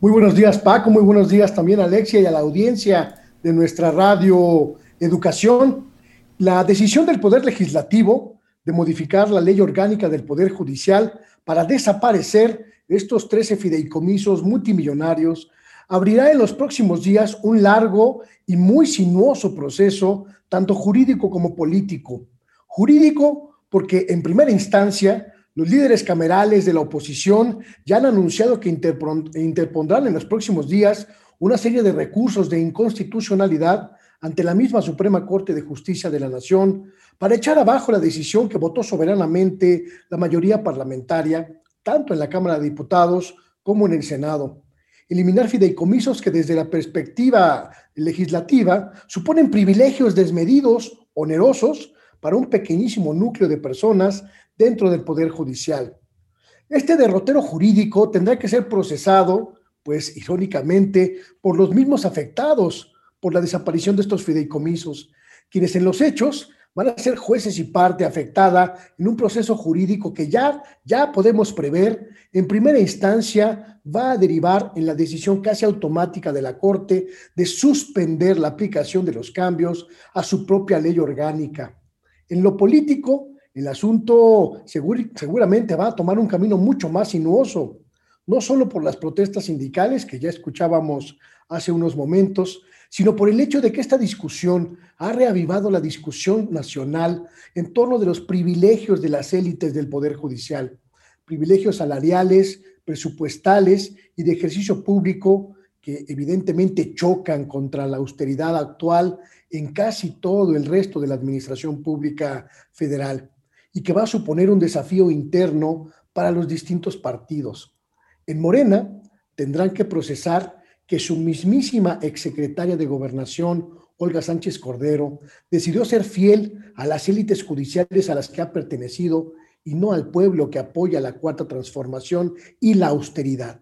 Muy buenos días, Paco. Muy buenos días también Alexia y a la audiencia de nuestra radio Educación. La decisión del Poder Legislativo de modificar la ley orgánica del Poder Judicial para desaparecer estos 13 fideicomisos multimillonarios abrirá en los próximos días un largo y muy sinuoso proceso, tanto jurídico como político. Jurídico porque en primera instancia los líderes camerales de la oposición ya han anunciado que interpondrán en los próximos días una serie de recursos de inconstitucionalidad ante la misma Suprema Corte de Justicia de la Nación para echar abajo la decisión que votó soberanamente la mayoría parlamentaria, tanto en la Cámara de Diputados como en el Senado. Eliminar fideicomisos que desde la perspectiva legislativa suponen privilegios desmedidos, onerosos, para un pequeñísimo núcleo de personas dentro del Poder Judicial. Este derrotero jurídico tendrá que ser procesado, pues irónicamente, por los mismos afectados por la desaparición de estos fideicomisos, quienes en los hechos van a ser jueces y parte afectada en un proceso jurídico que ya, ya podemos prever, en primera instancia va a derivar en la decisión casi automática de la Corte de suspender la aplicación de los cambios a su propia ley orgánica. En lo político, el asunto seguramente va a tomar un camino mucho más sinuoso, no solo por las protestas sindicales que ya escuchábamos hace unos momentos, sino por el hecho de que esta discusión ha reavivado la discusión nacional en torno de los privilegios de las élites del Poder Judicial, privilegios salariales, presupuestales y de ejercicio público que evidentemente chocan contra la austeridad actual en casi todo el resto de la administración pública federal y que va a suponer un desafío interno para los distintos partidos. En Morena tendrán que procesar que su mismísima exsecretaria de Gobernación, Olga Sánchez Cordero, decidió ser fiel a las élites judiciales a las que ha pertenecido y no al pueblo que apoya la cuarta transformación y la austeridad.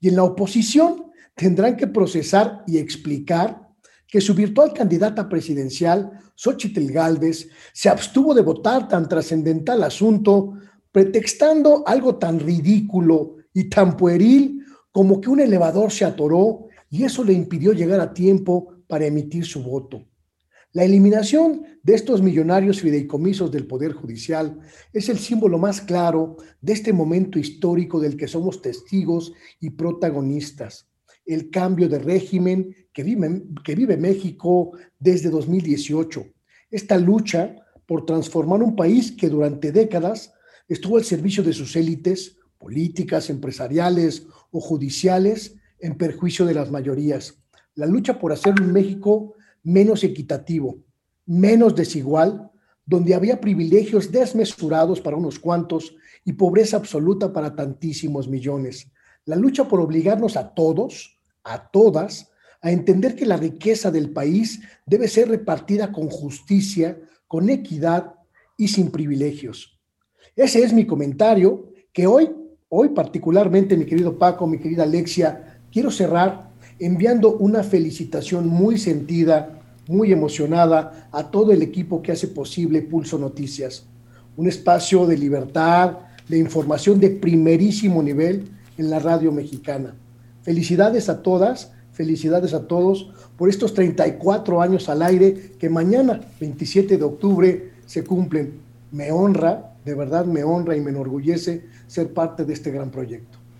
Y en la oposición tendrán que procesar y explicar que su virtual candidata presidencial, Xochitl Gálvez, se abstuvo de votar tan trascendental asunto, pretextando algo tan ridículo y tan pueril como que un elevador se atoró y eso le impidió llegar a tiempo para emitir su voto. La eliminación de estos millonarios fideicomisos del Poder Judicial es el símbolo más claro de este momento histórico del que somos testigos y protagonistas el cambio de régimen que vive, que vive México desde 2018. Esta lucha por transformar un país que durante décadas estuvo al servicio de sus élites políticas, empresariales o judiciales en perjuicio de las mayorías. La lucha por hacer un México menos equitativo, menos desigual, donde había privilegios desmesurados para unos cuantos y pobreza absoluta para tantísimos millones. La lucha por obligarnos a todos, a todas, a entender que la riqueza del país debe ser repartida con justicia, con equidad y sin privilegios. Ese es mi comentario que hoy, hoy particularmente, mi querido Paco, mi querida Alexia, quiero cerrar enviando una felicitación muy sentida, muy emocionada a todo el equipo que hace posible Pulso Noticias, un espacio de libertad, de información de primerísimo nivel en la radio mexicana. Felicidades a todas, felicidades a todos por estos 34 años al aire que mañana, 27 de octubre, se cumplen. Me honra, de verdad me honra y me enorgullece ser parte de este gran proyecto.